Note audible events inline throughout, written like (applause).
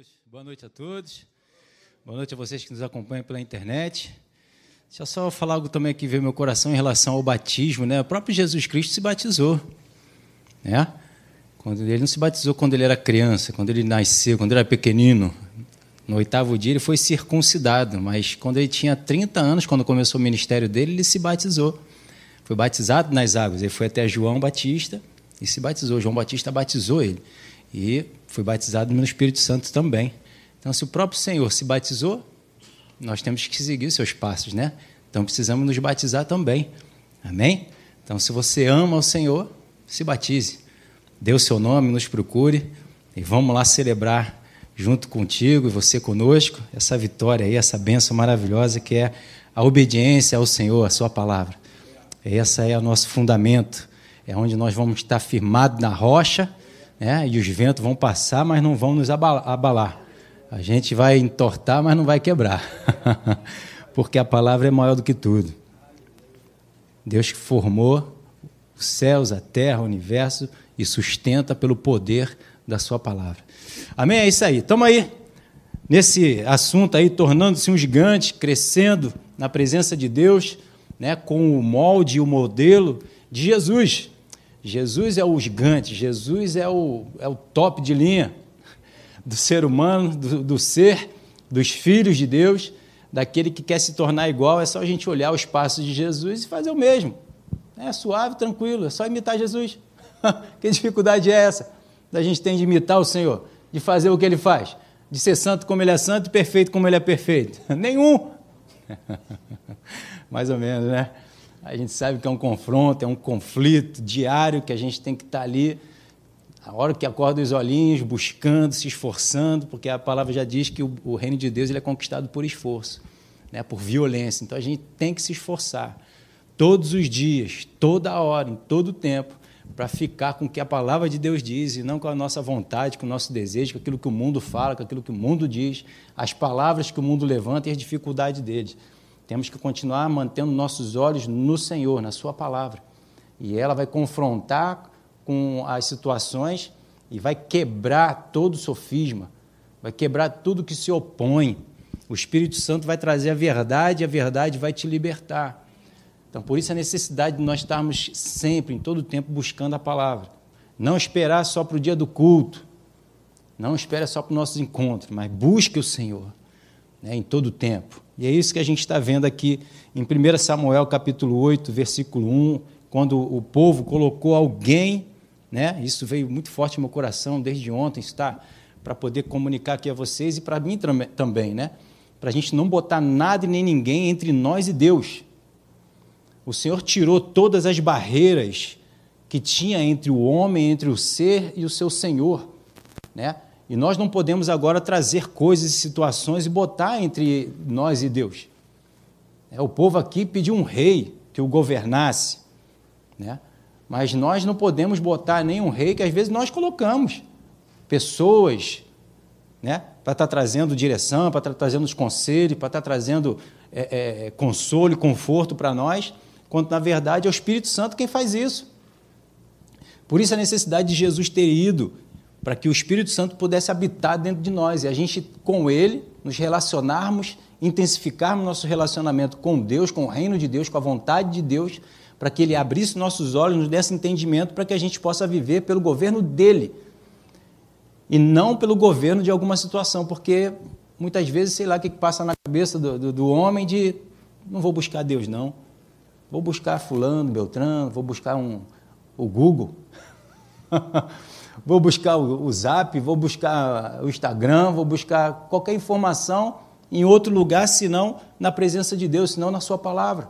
Jesus. Boa noite a todos. Boa noite a vocês que nos acompanham pela internet. Deixa eu só falar algo também que veio meu coração em relação ao batismo, né? O próprio Jesus Cristo se batizou, né? Quando ele não se batizou quando ele era criança, quando ele nasceu, quando ele era pequenino. No oitavo dia ele foi circuncidado, mas quando ele tinha 30 anos, quando começou o ministério dele, ele se batizou. Foi batizado nas águas. Ele foi até João Batista e se batizou. João Batista batizou ele. E foi batizado no Espírito Santo também. Então, se o próprio Senhor se batizou, nós temos que seguir os seus passos, né? Então, precisamos nos batizar também. Amém? Então, se você ama o Senhor, se batize. Dê o seu nome, nos procure e vamos lá celebrar junto contigo e você conosco essa vitória aí, essa bênção maravilhosa que é a obediência ao Senhor, a sua palavra. Essa é o nosso fundamento, é onde nós vamos estar firmados na rocha né? e os ventos vão passar, mas não vão nos abalar. A gente vai entortar, mas não vai quebrar, (laughs) porque a palavra é maior do que tudo. Deus que formou os céus, a terra, o universo e sustenta pelo poder da sua palavra. Amém? É isso aí. Estamos aí nesse assunto aí, tornando-se um gigante, crescendo na presença de Deus, né, com o molde e o modelo de Jesus. Jesus é o gigante, Jesus é o, é o top de linha do ser humano, do, do ser, dos filhos de Deus, daquele que quer se tornar igual. É só a gente olhar os passos de Jesus e fazer o mesmo. É suave, tranquilo, é só imitar Jesus. (laughs) que dificuldade é essa? Da gente tem de imitar o Senhor, de fazer o que ele faz, de ser santo como ele é santo e perfeito como ele é perfeito. (laughs) Nenhum. (laughs) Mais ou menos, né? A gente sabe que é um confronto, é um conflito diário que a gente tem que estar ali, a hora que acorda os olhinhos, buscando, se esforçando, porque a palavra já diz que o, reino de Deus ele é conquistado por esforço, né, por violência. Então a gente tem que se esforçar todos os dias, toda hora, em todo tempo, para ficar com o que a palavra de Deus diz e não com a nossa vontade, com o nosso desejo, com aquilo que o mundo fala, com aquilo que o mundo diz, as palavras que o mundo levanta e as dificuldades deles. Temos que continuar mantendo nossos olhos no Senhor, na Sua palavra. E ela vai confrontar com as situações e vai quebrar todo o sofisma, vai quebrar tudo que se opõe. O Espírito Santo vai trazer a verdade e a verdade vai te libertar. Então, por isso a necessidade de nós estarmos sempre, em todo o tempo, buscando a palavra. Não esperar só para o dia do culto, não espere só para os nossos encontros, mas busque o Senhor né, em todo o tempo. E é isso que a gente está vendo aqui em 1 Samuel capítulo 8, versículo 1, quando o povo colocou alguém, né? Isso veio muito forte no meu coração desde ontem, está para poder comunicar aqui a vocês e para mim também, né? Para a gente não botar nada e nem ninguém entre nós e Deus. O Senhor tirou todas as barreiras que tinha entre o homem, entre o ser e o seu Senhor, né? E nós não podemos agora trazer coisas e situações e botar entre nós e Deus. É, o povo aqui pediu um rei que o governasse, né? mas nós não podemos botar nenhum rei que às vezes nós colocamos pessoas né? para estar tá trazendo direção, para estar tá trazendo os conselhos, para estar tá trazendo é, é, consolo e conforto para nós, quando na verdade é o Espírito Santo quem faz isso. Por isso a necessidade de Jesus ter ido para que o Espírito Santo pudesse habitar dentro de nós e a gente, com ele, nos relacionarmos, intensificarmos nosso relacionamento com Deus, com o reino de Deus, com a vontade de Deus, para que ele abrisse nossos olhos, nos desse entendimento, para que a gente possa viver pelo governo dele e não pelo governo de alguma situação, porque muitas vezes, sei lá o que passa na cabeça do, do, do homem de não vou buscar Deus, não. Vou buscar fulano, Beltrano, vou buscar um, o Google. (laughs) vou buscar o, Zap, vou buscar o Instagram, vou buscar qualquer informação em outro lugar, senão na presença de Deus, senão na Sua palavra.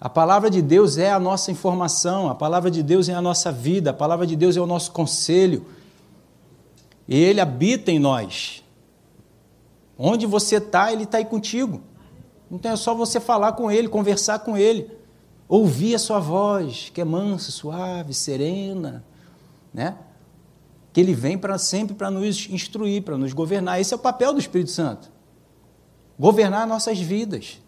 A palavra de Deus é a nossa informação, a palavra de Deus é a nossa vida, a palavra de Deus é o nosso conselho. E Ele habita em nós. Onde você está, Ele está aí contigo. Então é só você falar com Ele, conversar com Ele, ouvir a Sua voz, que é mansa, suave, serena, né? Que ele vem para sempre para nos instruir, para nos governar. Esse é o papel do Espírito Santo. Governar nossas vidas.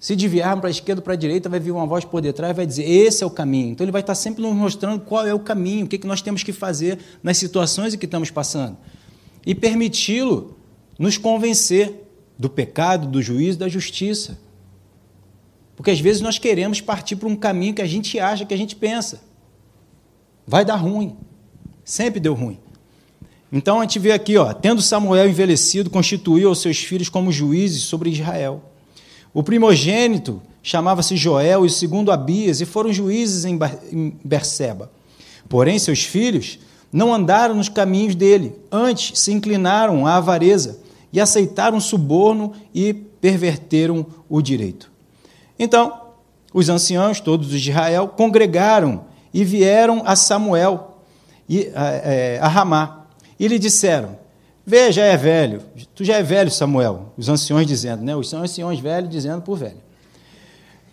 Se desviarmos para a esquerda ou para a direita, vai vir uma voz por detrás e vai dizer: esse é o caminho. Então ele vai estar sempre nos mostrando qual é o caminho, o que, que nós temos que fazer nas situações em que estamos passando. e permiti-lo nos convencer do pecado, do juízo, da justiça. Porque às vezes nós queremos partir para um caminho que a gente acha, que a gente pensa. Vai dar ruim. Sempre deu ruim. Então a gente vê aqui, ó, tendo Samuel envelhecido, constituiu os seus filhos como juízes sobre Israel. O primogênito chamava-se Joel e o segundo Abias, e foram juízes em Berseba. Porém, seus filhos não andaram nos caminhos dele, antes se inclinaram à avareza e aceitaram suborno e perverteram o direito. Então, os anciãos, todos de Israel, congregaram e vieram a Samuel é, a Ramá e lhe disseram: Veja, é velho, tu já é velho, Samuel. Os anciões dizendo, né? Os anciões velhos dizendo por velho.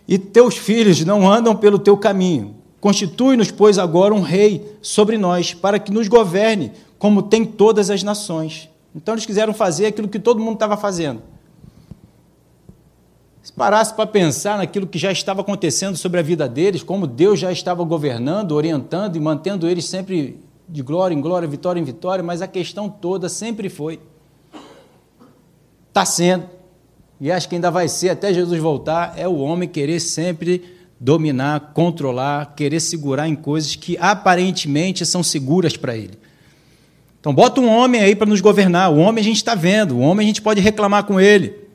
E teus filhos não andam pelo teu caminho. Constitui-nos, pois, agora um rei sobre nós, para que nos governe, como tem todas as nações. Então eles quiseram fazer aquilo que todo mundo estava fazendo. Se parasse para pensar naquilo que já estava acontecendo sobre a vida deles, como Deus já estava governando, orientando e mantendo eles sempre de glória em glória, vitória em vitória, mas a questão toda sempre foi: está sendo, e acho que ainda vai ser até Jesus voltar, é o homem querer sempre dominar, controlar, querer segurar em coisas que aparentemente são seguras para ele. Então, bota um homem aí para nos governar. O homem a gente está vendo, o homem a gente pode reclamar com ele.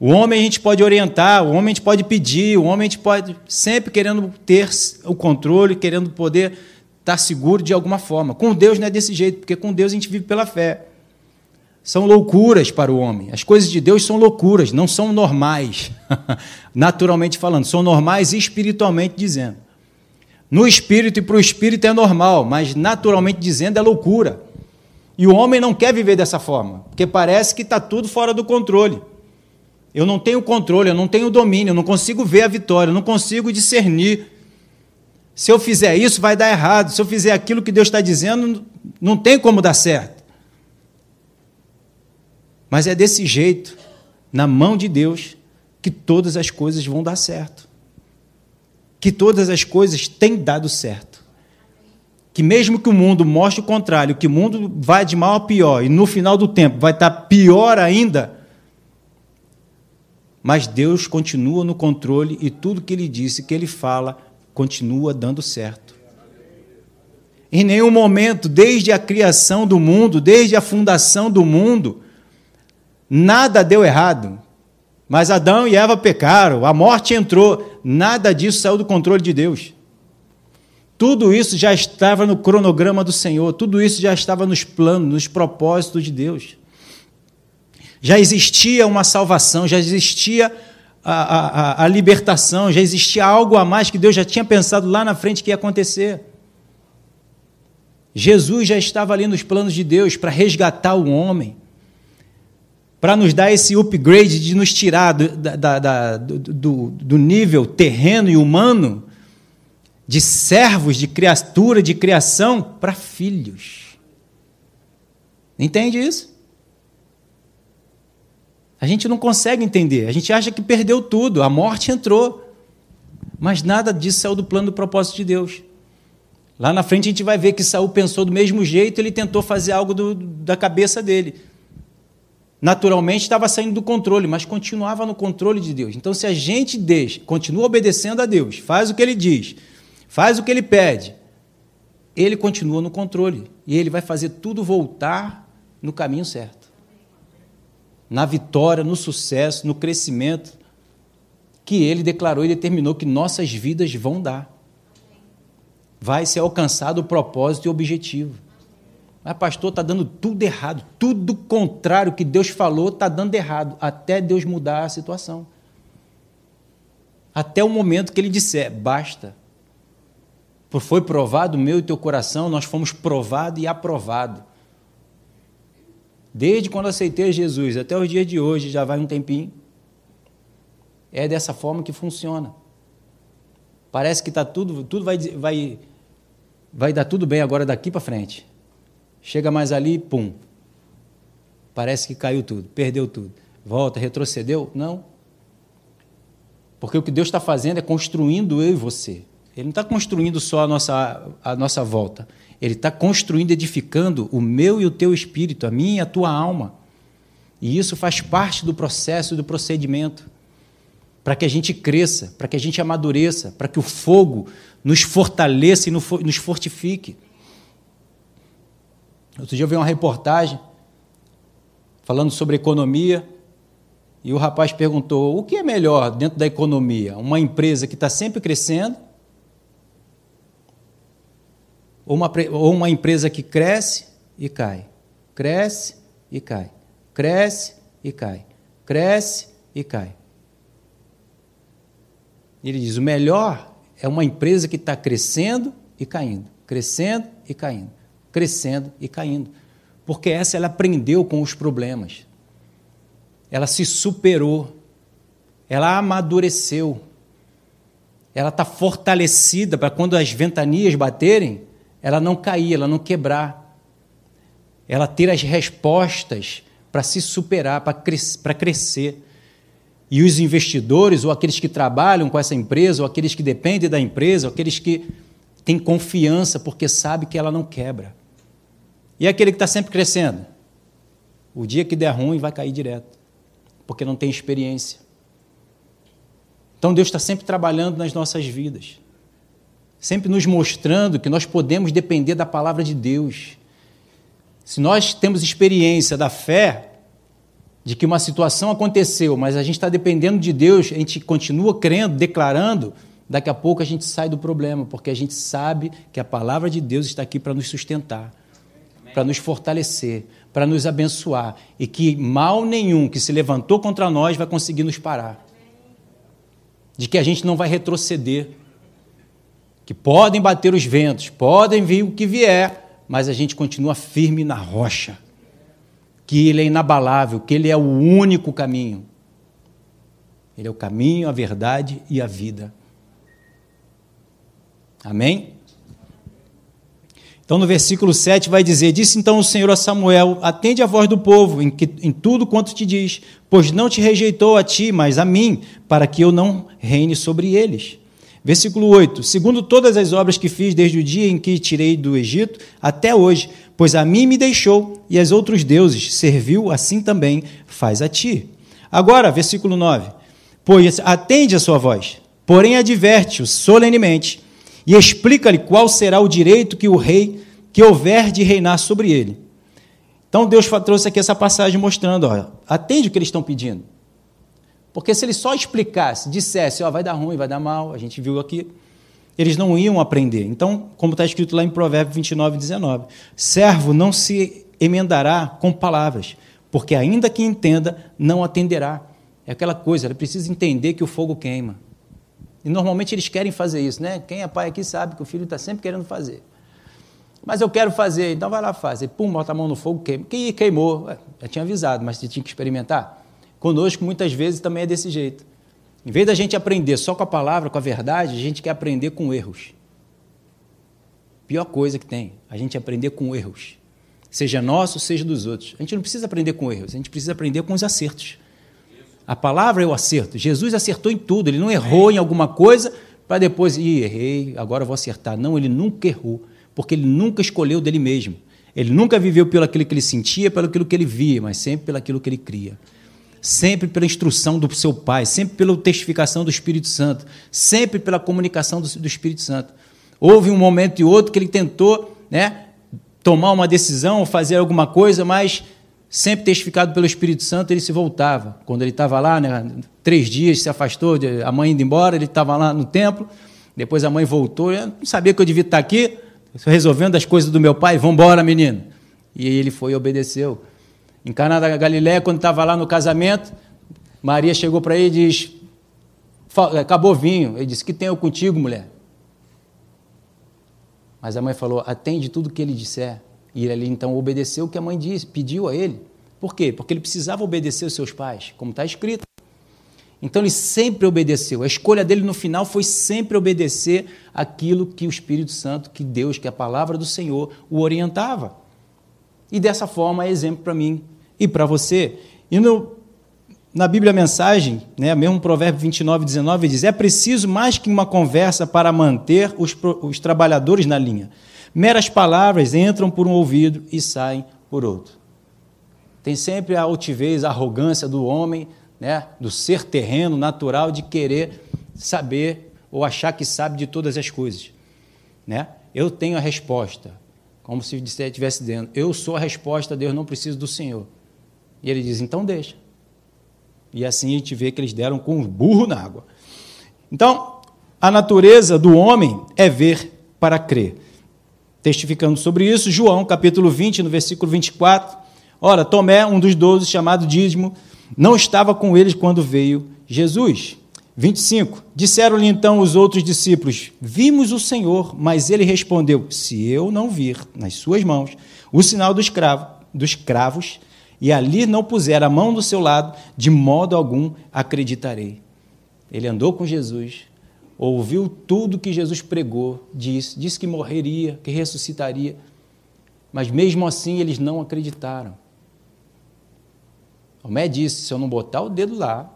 O homem a gente pode orientar, o homem a gente pode pedir, o homem a gente pode sempre querendo ter o controle, querendo poder estar seguro de alguma forma. Com Deus não é desse jeito, porque com Deus a gente vive pela fé. São loucuras para o homem. As coisas de Deus são loucuras, não são normais, (laughs) naturalmente falando, são normais espiritualmente dizendo. No espírito e para o espírito é normal, mas naturalmente dizendo é loucura. E o homem não quer viver dessa forma, porque parece que está tudo fora do controle. Eu não tenho controle, eu não tenho domínio, eu não consigo ver a vitória, eu não consigo discernir. Se eu fizer isso, vai dar errado. Se eu fizer aquilo que Deus está dizendo, não tem como dar certo. Mas é desse jeito, na mão de Deus, que todas as coisas vão dar certo que todas as coisas têm dado certo. Que mesmo que o mundo mostre o contrário, que o mundo vai de mal a pior e no final do tempo vai estar pior ainda, mas Deus continua no controle e tudo que ele disse, que ele fala, continua dando certo. Em nenhum momento, desde a criação do mundo, desde a fundação do mundo, nada deu errado. Mas Adão e Eva pecaram, a morte entrou, nada disso saiu do controle de Deus. Tudo isso já estava no cronograma do Senhor, tudo isso já estava nos planos, nos propósitos de Deus. Já existia uma salvação, já existia a, a, a, libertação, já existia algo a mais que Deus já tinha pensado lá na frente que ia acontecer. Jesus já estava ali nos planos de Deus para resgatar o homem para nos dar esse upgrade de nos tirar do, da, da, do, do nível terreno e humano, de servos, de criatura, de criação, para filhos. Entende isso? A gente não consegue entender. A gente acha que perdeu tudo, a morte entrou. Mas nada disso saiu do plano do propósito de Deus. Lá na frente a gente vai ver que Saul pensou do mesmo jeito, ele tentou fazer algo do, da cabeça dele naturalmente estava saindo do controle, mas continuava no controle de Deus. Então, se a gente deixa, continua obedecendo a Deus, faz o que ele diz, faz o que ele pede, ele continua no controle e ele vai fazer tudo voltar no caminho certo. Na vitória, no sucesso, no crescimento que ele declarou e determinou que nossas vidas vão dar. Vai ser alcançado o propósito e o objetivo. Mas, pastor, está dando tudo errado. Tudo contrário que Deus falou está dando errado, até Deus mudar a situação. Até o momento que ele disser, basta. Por foi provado o meu e teu coração, nós fomos provado e aprovado. Desde quando aceitei Jesus até os dias de hoje, já vai um tempinho. É dessa forma que funciona. Parece que está tudo, tudo vai, vai, vai dar tudo bem agora daqui para frente. Chega mais ali, pum. Parece que caiu tudo, perdeu tudo. Volta, retrocedeu? Não. Porque o que Deus está fazendo é construindo eu e você. Ele não está construindo só a nossa, a nossa volta. Ele está construindo, edificando o meu e o teu espírito, a minha e a tua alma. E isso faz parte do processo, do procedimento, para que a gente cresça, para que a gente amadureça, para que o fogo nos fortaleça e nos fortifique. Outro dia eu vi uma reportagem falando sobre economia e o rapaz perguntou: o que é melhor dentro da economia? Uma empresa que está sempre crescendo ou uma, ou uma empresa que cresce e cai, cresce e cai, cresce e cai, cresce e cai. Ele diz: o melhor é uma empresa que está crescendo e caindo, crescendo e caindo, crescendo e caindo, porque essa ela aprendeu com os problemas, ela se superou, ela amadureceu, ela está fortalecida para quando as ventanias baterem, ela não cair, ela não quebrar, ela ter as respostas para se superar, para cres crescer. E os investidores, ou aqueles que trabalham com essa empresa, ou aqueles que dependem da empresa, ou aqueles que têm confiança porque sabe que ela não quebra. E aquele que está sempre crescendo? O dia que der ruim vai cair direto, porque não tem experiência. Então Deus está sempre trabalhando nas nossas vidas sempre nos mostrando que nós podemos depender da palavra de Deus. Se nós temos experiência da fé, de que uma situação aconteceu, mas a gente está dependendo de Deus, a gente continua crendo, declarando, daqui a pouco a gente sai do problema, porque a gente sabe que a palavra de Deus está aqui para nos sustentar, para nos fortalecer, para nos abençoar, e que mal nenhum que se levantou contra nós vai conseguir nos parar. De que a gente não vai retroceder, que podem bater os ventos, podem vir o que vier, mas a gente continua firme na rocha, que Ele é inabalável, que Ele é o único caminho. Ele é o caminho, a verdade e a vida. Amém? Então, no versículo 7 vai dizer: Disse então o Senhor a Samuel: Atende a voz do povo em, que, em tudo quanto te diz, pois não te rejeitou a ti, mas a mim, para que eu não reine sobre eles. Versículo 8: Segundo todas as obras que fiz desde o dia em que tirei do Egito até hoje, pois a mim me deixou e aos outros deuses serviu, assim também faz a ti. Agora, versículo 9: Pois atende a sua voz, porém adverte-o solenemente e explica-lhe qual será o direito que o rei que houver de reinar sobre ele. Então Deus trouxe aqui essa passagem mostrando, ó, atende o que eles estão pedindo. Porque se ele só explicasse, dissesse, ó, vai dar ruim, vai dar mal, a gente viu aqui, eles não iam aprender. Então, como está escrito lá em Provérbios 29, 19, servo não se emendará com palavras, porque ainda que entenda, não atenderá. É aquela coisa, ele precisa entender que o fogo queima. E normalmente eles querem fazer isso, né? Quem é pai aqui sabe que o filho está sempre querendo fazer. Mas eu quero fazer, então vai lá fazer. Pum, bota a mão no fogo, queima. Queimou, já tinha avisado, mas você tinha que experimentar. Conosco, muitas vezes, também é desse jeito. Em vez da gente aprender só com a palavra, com a verdade, a gente quer aprender com erros. Pior coisa que tem, a gente aprender com erros. Seja nosso, seja dos outros. A gente não precisa aprender com erros, a gente precisa aprender com os acertos. A palavra é o acerto. Jesus acertou em tudo, ele não errou em alguma coisa para depois, ih, errei, agora vou acertar. Não, ele nunca errou, porque ele nunca escolheu dele mesmo. Ele nunca viveu pelo aquilo que ele sentia, pelo aquilo que ele via, mas sempre pelo aquilo que ele cria sempre pela instrução do seu Pai, sempre pela testificação do Espírito Santo, sempre pela comunicação do, do Espírito Santo. Houve um momento e outro que ele tentou né, tomar uma decisão, fazer alguma coisa, mas sempre testificado pelo Espírito Santo, ele se voltava. Quando ele estava lá, né, três dias, se afastou, a mãe indo embora, ele estava lá no templo, depois a mãe voltou, eu não sabia que eu devia estar aqui, resolvendo as coisas do meu pai, vamos embora, menino. E ele foi e obedeceu. Em Caná da Galiléia, quando estava lá no casamento, Maria chegou para ele e diz: Acabou vinho. Ele disse: Que tenho contigo, mulher? Mas a mãe falou: Atende tudo que ele disser. E ele então obedeceu o que a mãe disse, pediu a ele. Por quê? Porque ele precisava obedecer os seus pais, como está escrito. Então ele sempre obedeceu. A escolha dele no final foi sempre obedecer aquilo que o Espírito Santo, que Deus, que a palavra do Senhor o orientava. E dessa forma é exemplo para mim e para você. E no na Bíblia a Mensagem, né, mesmo Provérbio 29, 19, diz: É preciso mais que uma conversa para manter os, os trabalhadores na linha. Meras palavras entram por um ouvido e saem por outro. Tem sempre a altivez, a arrogância do homem, né, do ser terreno, natural, de querer saber ou achar que sabe de todas as coisas. Né? Eu tenho a resposta, como se estivesse dentro. Eu sou a resposta, Deus não preciso do Senhor. E ele diz: então deixa. E assim a gente vê que eles deram com um burro na água. Então, a natureza do homem é ver para crer. Testificando sobre isso, João, capítulo 20, no versículo 24. Ora, Tomé, um dos doze, chamado Dízimo, não estava com eles quando veio Jesus. 25. Disseram-lhe então os outros discípulos: Vimos o Senhor, mas ele respondeu: Se eu não vir nas suas mãos o sinal dos, cravo, dos cravos e ali não puser a mão do seu lado, de modo algum acreditarei. Ele andou com Jesus, ouviu tudo que Jesus pregou, disse, disse que morreria, que ressuscitaria, mas mesmo assim eles não acreditaram. Tomé disse: se eu não botar o dedo lá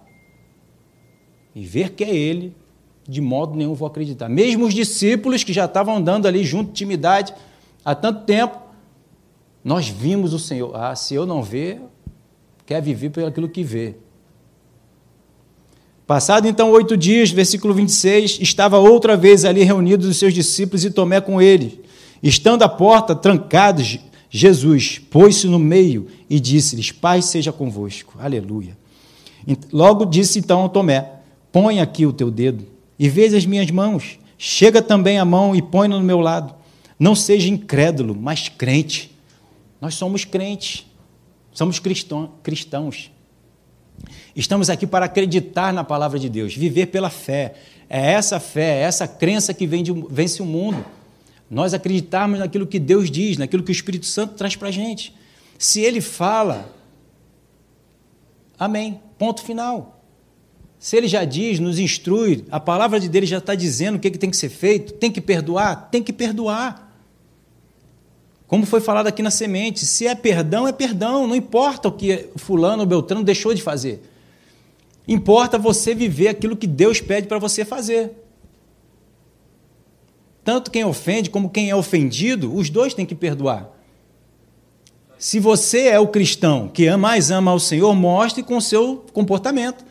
e ver que é ele, de modo nenhum vou acreditar. Mesmo os discípulos que já estavam andando ali junto, intimidade, há tanto tempo, nós vimos o Senhor. Ah, se eu não ver, quer viver pelo aquilo que vê. Passado então oito dias, versículo 26, estava outra vez ali reunidos os seus discípulos e Tomé com ele. Estando a porta trancados, Jesus pôs-se no meio e disse-lhes: Pai seja convosco. Aleluia. Logo disse então a Tomé: Põe aqui o teu dedo e veja as minhas mãos. Chega também a mão e põe no meu lado. Não seja incrédulo, mas crente. Nós somos crentes, somos cristãos. Estamos aqui para acreditar na palavra de Deus, viver pela fé. É essa fé, é essa crença que vence o mundo. Nós acreditarmos naquilo que Deus diz, naquilo que o Espírito Santo traz para a gente. Se Ele fala, amém, ponto final. Se Ele já diz, nos instrui, a palavra de Deus já está dizendo o que, que tem que ser feito, tem que perdoar, tem que perdoar. Como foi falado aqui na semente, se é perdão, é perdão, não importa o que fulano ou beltrano deixou de fazer. Importa você viver aquilo que Deus pede para você fazer. Tanto quem ofende como quem é ofendido, os dois têm que perdoar. Se você é o cristão que mais ama ao Senhor, mostre com o seu comportamento,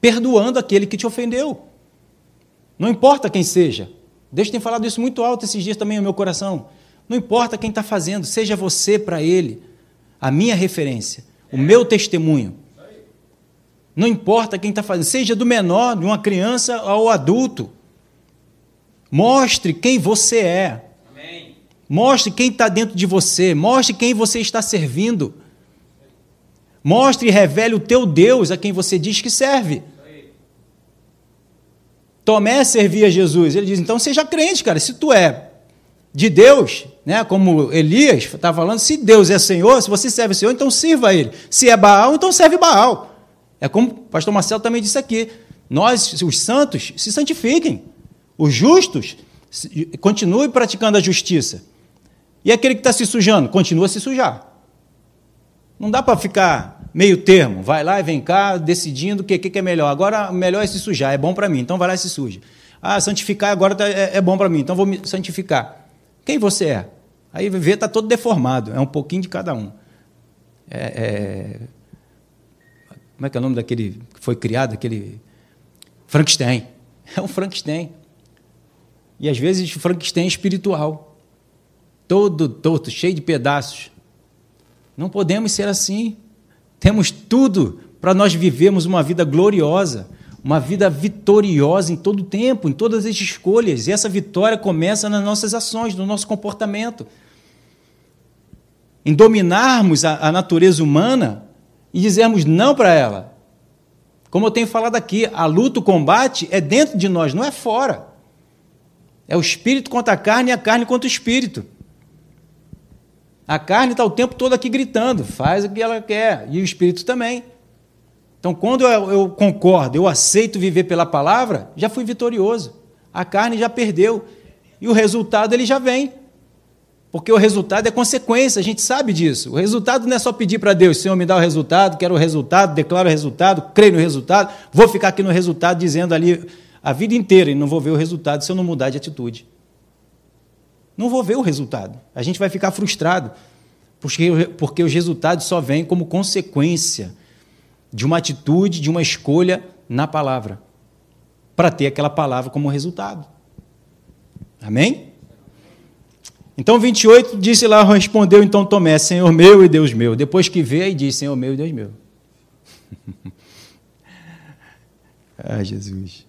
perdoando aquele que te ofendeu. Não importa quem seja. Deus tem falado isso muito alto esses dias também no meu coração. Não importa quem está fazendo, seja você para ele a minha referência, o meu testemunho. Não importa quem está fazendo, seja do menor, de uma criança ao adulto. Mostre quem você é. Mostre quem está dentro de você. Mostre quem você está servindo. Mostre e revele o teu Deus a quem você diz que serve. Tomé servia Jesus. Ele diz: então seja crente, cara. Se tu é de Deus, né? como Elias está falando, se Deus é Senhor, se você serve o Senhor, então sirva a Ele. Se é Baal, então serve Baal. É como o pastor Marcelo também disse aqui. Nós, os santos, se santifiquem. Os justos, continuem praticando a justiça. E aquele que está se sujando, continua a se sujar. Não dá para ficar meio termo. Vai lá e vem cá, decidindo o que, que é melhor. Agora, melhor é se sujar, é bom para mim, então vai lá e se suja. Ah, santificar agora tá, é, é bom para mim, então vou me santificar. Quem você é? Aí vê, está todo deformado, é um pouquinho de cada um. É, é... Como é que é o nome daquele que foi criado, aquele Frankenstein? (laughs) É um Frankenstein. E às vezes Frankenstein espiritual. Todo torto, cheio de pedaços. Não podemos ser assim. Temos tudo para nós vivermos uma vida gloriosa, uma vida vitoriosa em todo o tempo, em todas as escolhas. E essa vitória começa nas nossas ações, no nosso comportamento. Em dominarmos a, a natureza humana e dizermos não para ela. Como eu tenho falado aqui, a luta, o combate é dentro de nós, não é fora. É o espírito contra a carne e a carne contra o espírito. A carne está o tempo todo aqui gritando, faz o que ela quer, e o espírito também. Então, quando eu, eu concordo, eu aceito viver pela palavra, já fui vitorioso. A carne já perdeu. E o resultado ele já vem. Porque o resultado é consequência, a gente sabe disso. O resultado não é só pedir para Deus, Senhor, me dá o resultado, quero o resultado, declaro o resultado, creio no resultado, vou ficar aqui no resultado dizendo ali a vida inteira e não vou ver o resultado se eu não mudar de atitude. Não vou ver o resultado. A gente vai ficar frustrado, porque, porque os resultados só vêm como consequência de uma atitude, de uma escolha na palavra, para ter aquela palavra como resultado. Amém? Então, 28 disse lá, respondeu então Tomé, Senhor meu e Deus meu. Depois que vê, aí diz, Senhor meu e Deus meu. (laughs) ah, Jesus.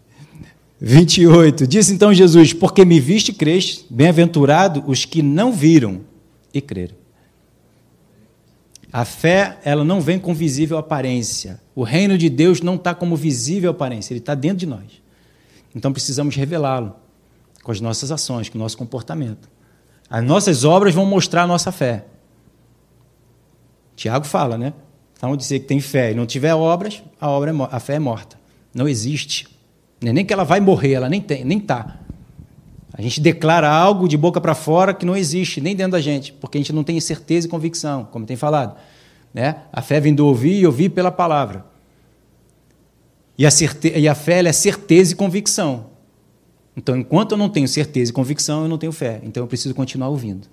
28. Disse então Jesus: Porque me viste e creste, bem-aventurado os que não viram e creram. A fé, ela não vem com visível aparência. O reino de Deus não está como visível aparência, ele está dentro de nós. Então precisamos revelá-lo com as nossas ações, com o nosso comportamento. As nossas obras vão mostrar a nossa fé. Tiago fala, né? Então, dizer que tem fé e não tiver obras, a, obra é, a fé é morta. Não existe. É nem que ela vai morrer, ela nem tem, nem está. A gente declara algo de boca para fora que não existe, nem dentro da gente, porque a gente não tem certeza e convicção, como tem falado. Né? A fé vem do ouvir e ouvir pela palavra. E a, certe... e a fé é certeza e convicção. Então, enquanto eu não tenho certeza e convicção, eu não tenho fé. Então, eu preciso continuar ouvindo.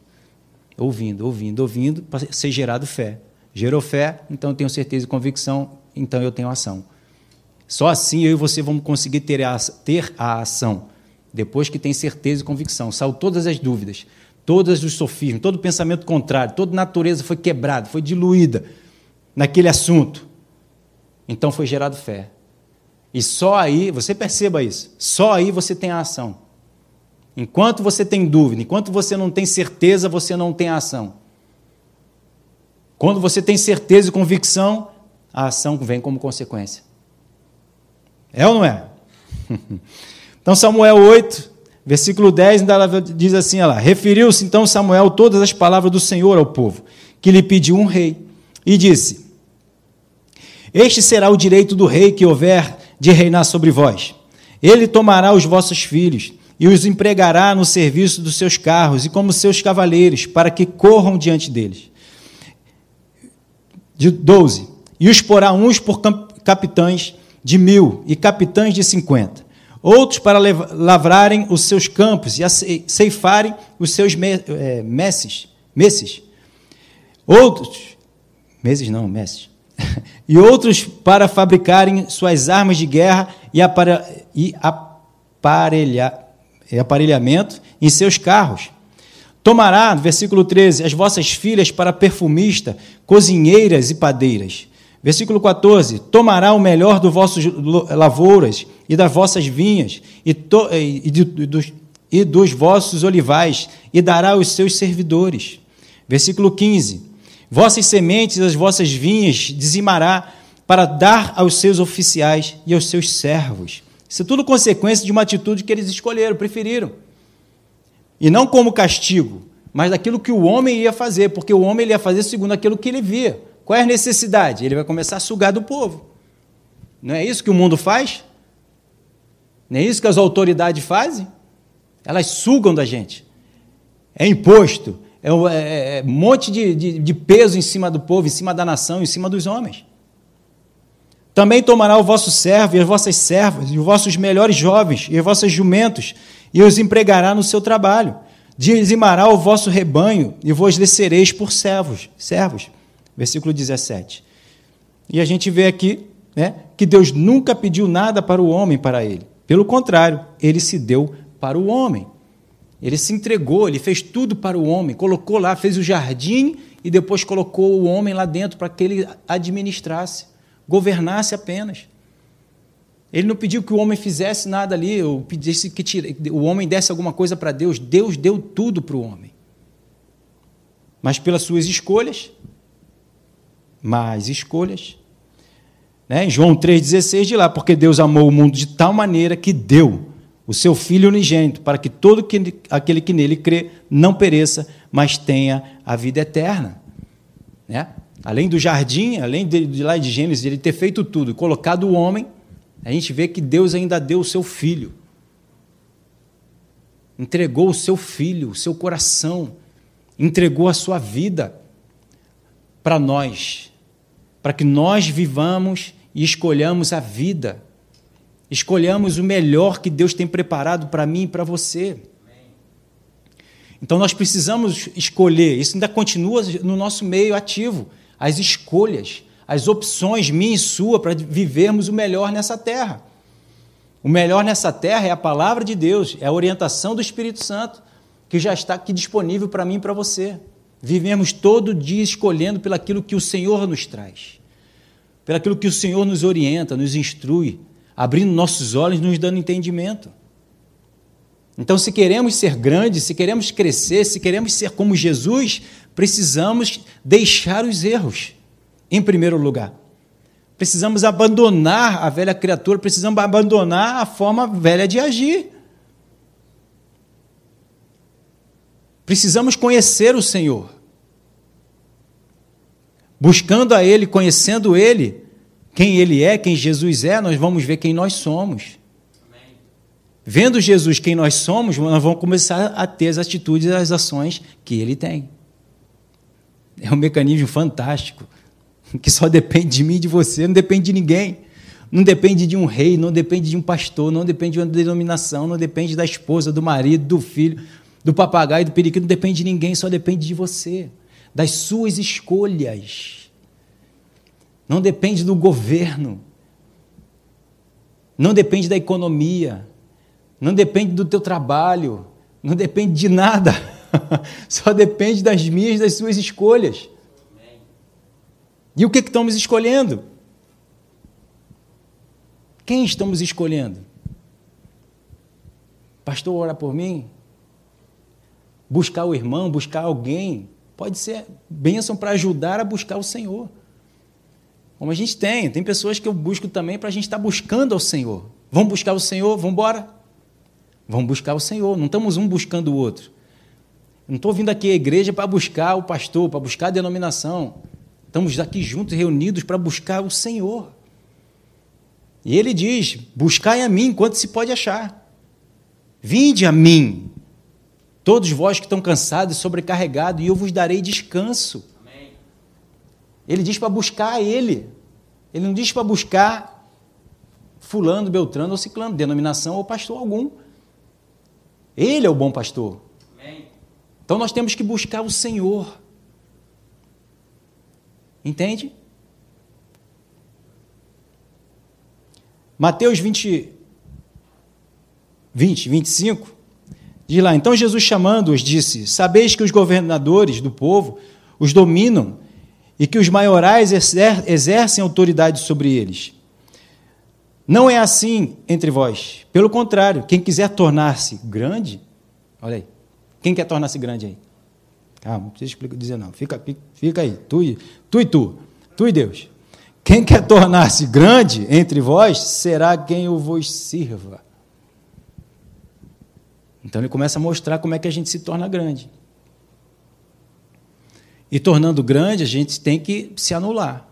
Ouvindo, ouvindo, ouvindo, para ser gerado fé. Gerou fé, então eu tenho certeza e convicção, então eu tenho ação. Só assim eu e você vamos conseguir ter a, ter a ação. Depois que tem certeza e convicção. Saiu todas as dúvidas, todos os sofismas, todo pensamento contrário, toda natureza foi quebrada, foi diluída naquele assunto. Então foi gerado fé. E só aí, você perceba isso, só aí você tem a ação. Enquanto você tem dúvida, enquanto você não tem certeza, você não tem a ação. Quando você tem certeza e convicção, a ação vem como consequência. É ou não é? (laughs) Então, Samuel 8, versículo 10, ainda diz assim: lá, referiu-se então Samuel todas as palavras do Senhor ao povo, que lhe pediu um rei, e disse: Este será o direito do rei que houver de reinar sobre vós. Ele tomará os vossos filhos e os empregará no serviço dos seus carros e como seus cavaleiros, para que corram diante deles. De 12. E os porá uns por capitães de mil e capitães de cinquenta. Outros para lavrarem os seus campos e ceifarem os seus é, messes. messes. Outros, meses não, messes (laughs) e outros para fabricarem suas armas de guerra e, e aparelha, e aparelhamento em seus carros. Tomará, versículo 13, as vossas filhas para perfumista, cozinheiras e padeiras. Versículo 14: Tomará o melhor dos vossos lavouras e das vossas vinhas e, to, e, de, dos, e dos vossos olivais, e dará aos seus servidores. Versículo 15: Vossas sementes e as vossas vinhas dizimará para dar aos seus oficiais e aos seus servos. Isso é tudo consequência de uma atitude que eles escolheram, preferiram. E não como castigo, mas daquilo que o homem ia fazer, porque o homem ia fazer segundo aquilo que ele via. Qual é a necessidade? Ele vai começar a sugar do povo. Não é isso que o mundo faz? Não é isso que as autoridades fazem? Elas sugam da gente. É imposto, é um é, é, é, monte de, de, de peso em cima do povo, em cima da nação, em cima dos homens. Também tomará o vosso servo e as vossas servas, e os vossos melhores jovens, e os vossos jumentos, e os empregará no seu trabalho. Dizimará o vosso rebanho, e vos descereis por servos. servos. Versículo 17. E a gente vê aqui né, que Deus nunca pediu nada para o homem, para ele. Pelo contrário, ele se deu para o homem. Ele se entregou, ele fez tudo para o homem, colocou lá, fez o jardim e depois colocou o homem lá dentro para que ele administrasse, governasse apenas. Ele não pediu que o homem fizesse nada ali, ou pedisse que tire, o homem desse alguma coisa para Deus. Deus deu tudo para o homem. Mas pelas suas escolhas, mais escolhas. Né? Em João 3,16 de lá, porque Deus amou o mundo de tal maneira que deu o seu Filho unigênito, para que todo que, aquele que nele crê não pereça, mas tenha a vida eterna. Né? Além do jardim, além de, de lá de Gênesis, ele ter feito tudo, colocado o homem, a gente vê que Deus ainda deu o seu Filho. Entregou o seu Filho, o seu coração. entregou a sua vida para nós, para que nós vivamos e escolhamos a vida. Escolhamos o melhor que Deus tem preparado para mim e para você. Então nós precisamos escolher, isso ainda continua no nosso meio ativo, as escolhas, as opções minha e sua para vivermos o melhor nessa terra. O melhor nessa terra é a palavra de Deus, é a orientação do Espírito Santo, que já está aqui disponível para mim e para você. Vivemos todo dia escolhendo pelaquilo que o Senhor nos traz, pelaquilo que o Senhor nos orienta, nos instrui, abrindo nossos olhos, nos dando entendimento. Então, se queremos ser grandes, se queremos crescer, se queremos ser como Jesus, precisamos deixar os erros, em primeiro lugar. Precisamos abandonar a velha criatura, precisamos abandonar a forma velha de agir. Precisamos conhecer o Senhor. Buscando a Ele, conhecendo Ele, quem Ele é, quem Jesus é, nós vamos ver quem nós somos. Vendo Jesus quem nós somos, nós vamos começar a ter as atitudes e as ações que ele tem. É um mecanismo fantástico, (laughs) que só depende de mim e de você, não depende de ninguém. Não depende de um rei, não depende de um pastor, não depende de uma denominação, não depende da esposa, do marido, do filho, do papagaio, do periquito, não depende de ninguém, só depende de você, das suas escolhas. Não depende do governo, não depende da economia, não depende do teu trabalho, não depende de nada. (laughs) Só depende das minhas, das suas escolhas. E o que, que estamos escolhendo? Quem estamos escolhendo? Pastor, ora por mim? Buscar o irmão, buscar alguém. Pode ser bênção para ajudar a buscar o Senhor. Como a gente tem, tem pessoas que eu busco também para a gente estar tá buscando ao Senhor. Vamos buscar o Senhor? Vamos embora? Vamos buscar o Senhor, não estamos um buscando o outro. Não estou vindo aqui à igreja para buscar o pastor, para buscar a denominação. Estamos aqui juntos, reunidos, para buscar o Senhor. E ele diz: Buscai a mim enquanto se pode achar. Vinde a mim, todos vós que estão cansados e sobrecarregados, e eu vos darei descanso. Amém. Ele diz para buscar Ele. Ele não diz para buscar Fulano, Beltrano ou Ciclano, denominação ou pastor algum. Ele é o bom pastor. Amém. Então nós temos que buscar o Senhor. Entende? Mateus 20, 20, 25, diz lá: Então Jesus, chamando-os, disse: Sabeis que os governadores do povo os dominam e que os maiorais exercem autoridade sobre eles. Não é assim entre vós. Pelo contrário, quem quiser tornar-se grande, olha aí. Quem quer tornar-se grande aí? Calma, não precisa dizer não. Fica, fica aí, tu, tu e tu. Tu e Deus. Quem quer tornar-se grande entre vós, será quem o vos sirva. Então ele começa a mostrar como é que a gente se torna grande. E tornando grande, a gente tem que se anular.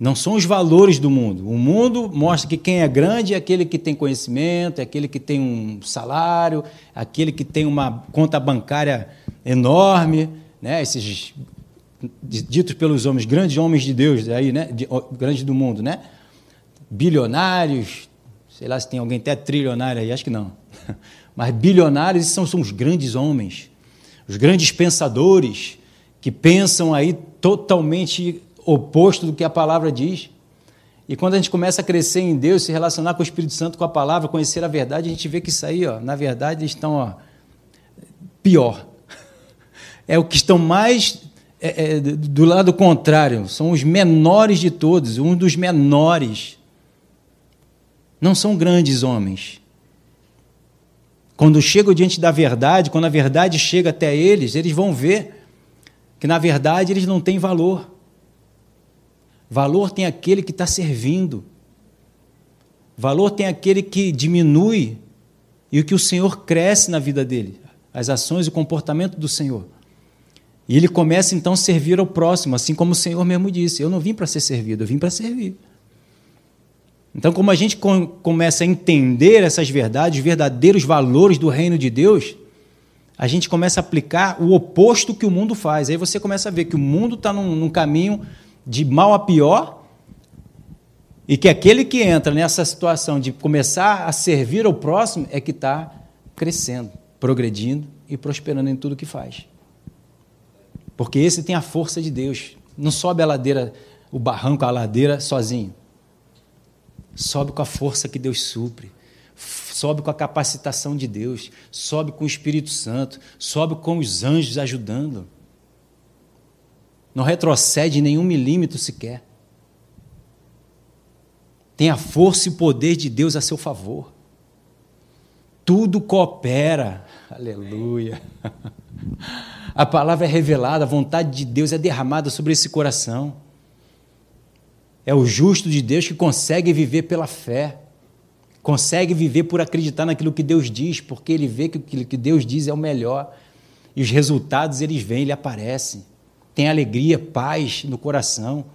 Não são os valores do mundo. O mundo mostra que quem é grande é aquele que tem conhecimento, é aquele que tem um salário, é aquele que tem uma conta bancária enorme, né? Esses ditos pelos homens, grandes homens de Deus aí, né? De, grandes do mundo, né? Bilionários, sei lá se tem alguém até trilionário aí, acho que não. (laughs) Mas bilionários são, são os grandes homens, os grandes pensadores que pensam aí totalmente oposto do que a palavra diz. E quando a gente começa a crescer em Deus, se relacionar com o Espírito Santo, com a palavra, conhecer a verdade, a gente vê que isso aí, ó, na verdade, estão ó, pior. (laughs) É o que estão mais é, é, do lado contrário, são os menores de todos, um dos menores. Não são grandes homens. Quando chegam diante da verdade, quando a verdade chega até eles, eles vão ver que, na verdade, eles não têm valor. Valor tem aquele que está servindo. Valor tem aquele que diminui e o que o Senhor cresce na vida dele, as ações e o comportamento do Senhor. E ele começa então a servir ao próximo, assim como o Senhor mesmo disse: Eu não vim para ser servido, eu vim para servir. Então, como a gente começa a entender essas verdades, os verdadeiros valores do reino de Deus, a gente começa a aplicar o oposto que o mundo faz. Aí você começa a ver que o mundo está num, num caminho de mal a pior e que aquele que entra nessa situação de começar a servir ao próximo é que está crescendo, progredindo e prosperando em tudo que faz. Porque esse tem a força de Deus. Não sobe a ladeira, o barranco, a ladeira sozinho. Sobe com a força que Deus supre. Sobe com a capacitação de Deus. Sobe com o Espírito Santo. Sobe com os anjos ajudando. Não retrocede nenhum milímetro sequer. Tem a força e o poder de Deus a seu favor. Tudo coopera. Aleluia. (laughs) A palavra é revelada, a vontade de Deus é derramada sobre esse coração. É o justo de Deus que consegue viver pela fé, consegue viver por acreditar naquilo que Deus diz, porque ele vê que aquilo que Deus diz é o melhor. E os resultados eles vêm, ele aparecem. Tem alegria, paz no coração.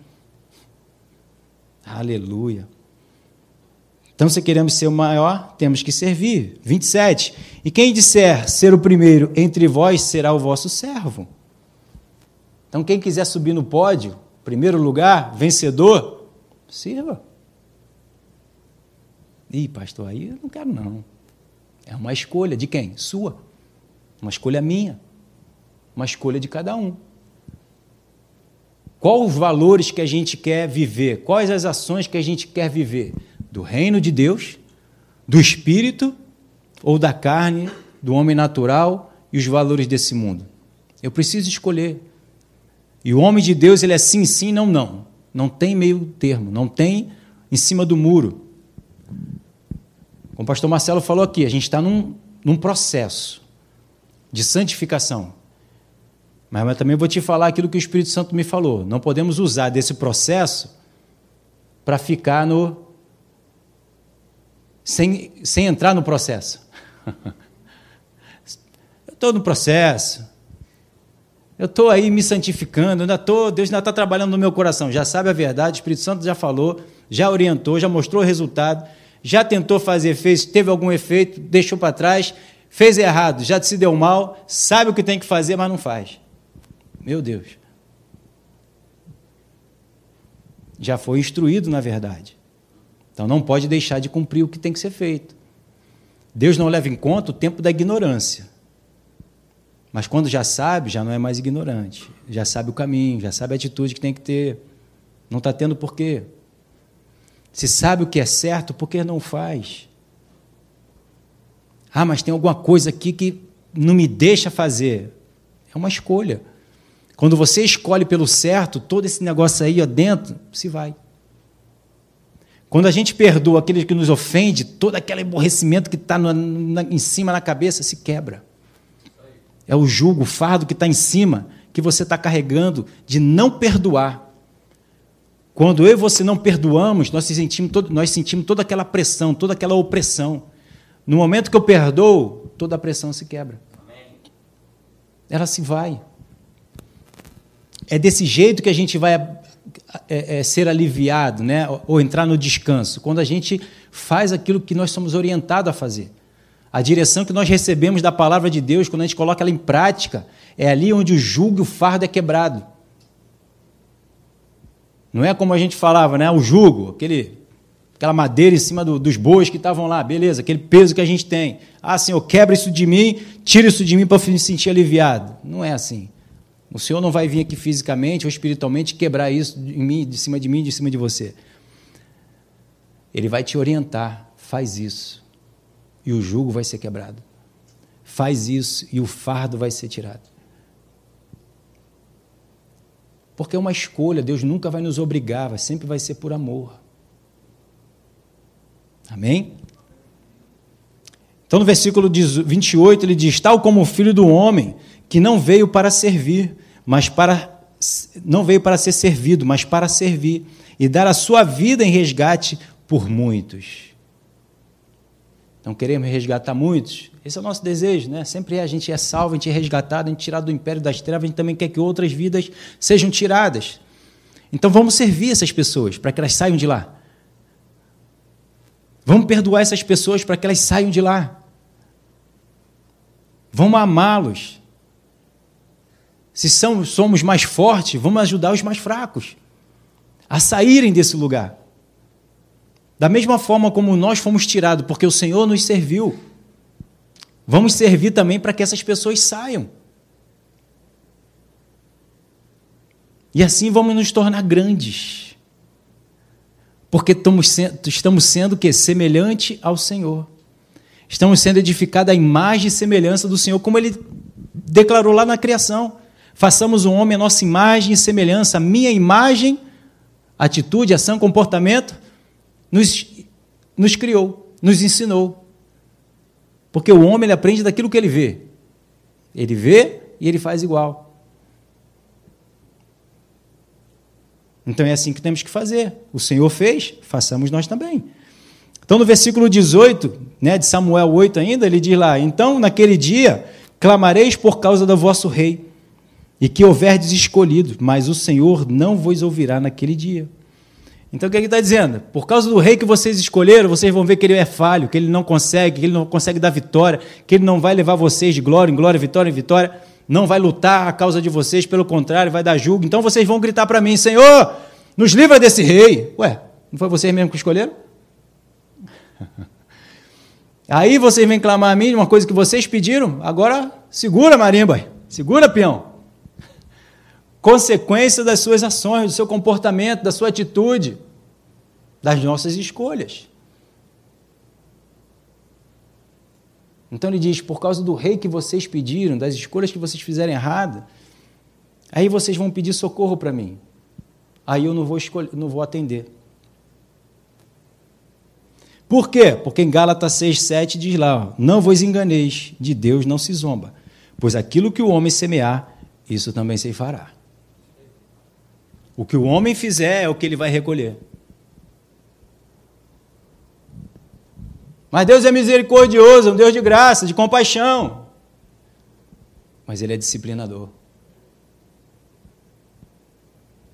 Aleluia. Então, se queremos ser o maior, temos que servir. 27. E quem disser ser o primeiro entre vós será o vosso servo. Então, quem quiser subir no pódio, primeiro lugar, vencedor, sirva. Ih, pastor, aí eu não quero não. É uma escolha de quem? Sua. Uma escolha minha. Uma escolha de cada um. Quais os valores que a gente quer viver? Quais as ações que a gente quer viver? do reino de Deus, do espírito ou da carne, do homem natural e os valores desse mundo. Eu preciso escolher. E o homem de Deus, ele é sim, sim, não, não. Não tem meio termo, não tem em cima do muro. Como o pastor Marcelo falou aqui, a gente está num, num processo de santificação. Mas eu também vou te falar aquilo que o Espírito Santo me falou. Não podemos usar desse processo para ficar no sem, sem entrar no processo. (laughs) estou no processo. Eu estou aí me santificando, ainda tô, Deus ainda está trabalhando no meu coração. Já sabe a verdade, o Espírito Santo já falou, já orientou, já mostrou o resultado, já tentou fazer, fez, teve algum efeito, deixou para trás, fez errado, já se deu mal, sabe o que tem que fazer, mas não faz. Meu Deus. Já foi instruído, na verdade. Então não pode deixar de cumprir o que tem que ser feito. Deus não leva em conta o tempo da ignorância. Mas quando já sabe, já não é mais ignorante. Já sabe o caminho, já sabe a atitude que tem que ter. Não está tendo porquê. Se sabe o que é certo, por que não faz? Ah, mas tem alguma coisa aqui que não me deixa fazer. É uma escolha. Quando você escolhe pelo certo, todo esse negócio aí ó, dentro se vai. Quando a gente perdoa aquele que nos ofende, todo aquele aborrecimento que está em cima na cabeça se quebra. É o jugo, o fardo que está em cima, que você está carregando de não perdoar. Quando eu e você não perdoamos, nós sentimos, todo, nós sentimos toda aquela pressão, toda aquela opressão. No momento que eu perdoo, toda a pressão se quebra. Ela se vai. É desse jeito que a gente vai é, é, ser aliviado, né? ou entrar no descanso, quando a gente faz aquilo que nós somos orientados a fazer. A direção que nós recebemos da palavra de Deus, quando a gente coloca ela em prática, é ali onde o jugo e o fardo é quebrado. Não é como a gente falava, né? o jugo, aquele, aquela madeira em cima do, dos bois que estavam lá, beleza, aquele peso que a gente tem. Ah, Senhor, quebra isso de mim, tira isso de mim para me sentir aliviado. Não é assim. O Senhor não vai vir aqui fisicamente ou espiritualmente quebrar isso em mim, de cima de mim, de cima de você. Ele vai te orientar, faz isso, e o jugo vai ser quebrado. Faz isso e o fardo vai ser tirado. Porque é uma escolha, Deus nunca vai nos obrigar, sempre vai ser por amor. Amém? Então, no versículo 28, ele diz: Tal como o filho do homem, que não veio para servir, mas para não veio para ser servido, mas para servir e dar a sua vida em resgate por muitos. Então queremos resgatar muitos. Esse é o nosso desejo, né? Sempre a gente é salvo, a gente é resgatado, a gente é tirado do império das trevas, a gente também quer que outras vidas sejam tiradas. Então vamos servir essas pessoas para que elas saiam de lá. Vamos perdoar essas pessoas para que elas saiam de lá. Vamos amá-los. Se somos mais fortes, vamos ajudar os mais fracos a saírem desse lugar. Da mesma forma como nós fomos tirados, porque o Senhor nos serviu, vamos servir também para que essas pessoas saiam. E assim vamos nos tornar grandes. Porque estamos sendo, que semelhante ao Senhor. Estamos sendo edificados à imagem e semelhança do Senhor, como ele declarou lá na criação. Façamos o um homem a nossa imagem e semelhança, a minha imagem, atitude, ação, comportamento, nos, nos criou, nos ensinou. Porque o homem ele aprende daquilo que ele vê. Ele vê e ele faz igual. Então é assim que temos que fazer. O Senhor fez, façamos nós também. Então, no versículo 18, né, de Samuel 8 ainda, ele diz lá: Então, naquele dia, clamareis por causa do vosso rei e que houverdes escolhido, mas o Senhor não vos ouvirá naquele dia. Então o que ele está dizendo? Por causa do rei que vocês escolheram, vocês vão ver que ele é falho, que ele não consegue, que ele não consegue dar vitória, que ele não vai levar vocês de glória em glória, vitória em vitória, não vai lutar a causa de vocês, pelo contrário, vai dar julgo. Então vocês vão gritar para mim: Senhor, nos livra desse rei. Ué, não foi vocês mesmo que escolheram? (laughs) Aí vocês vêm clamar a mim uma coisa que vocês pediram, agora segura, marimba, segura, peão consequência das suas ações, do seu comportamento, da sua atitude, das nossas escolhas. Então ele diz: por causa do rei que vocês pediram, das escolhas que vocês fizeram errado, aí vocês vão pedir socorro para mim. Aí eu não vou escolher, não vou atender. Por quê? Porque em Gálatas 6,7 diz lá: Não vos enganeis, de Deus não se zomba, pois aquilo que o homem semear, isso também se fará. O que o homem fizer é o que ele vai recolher. Mas Deus é misericordioso, um Deus de graça, de compaixão. Mas Ele é disciplinador.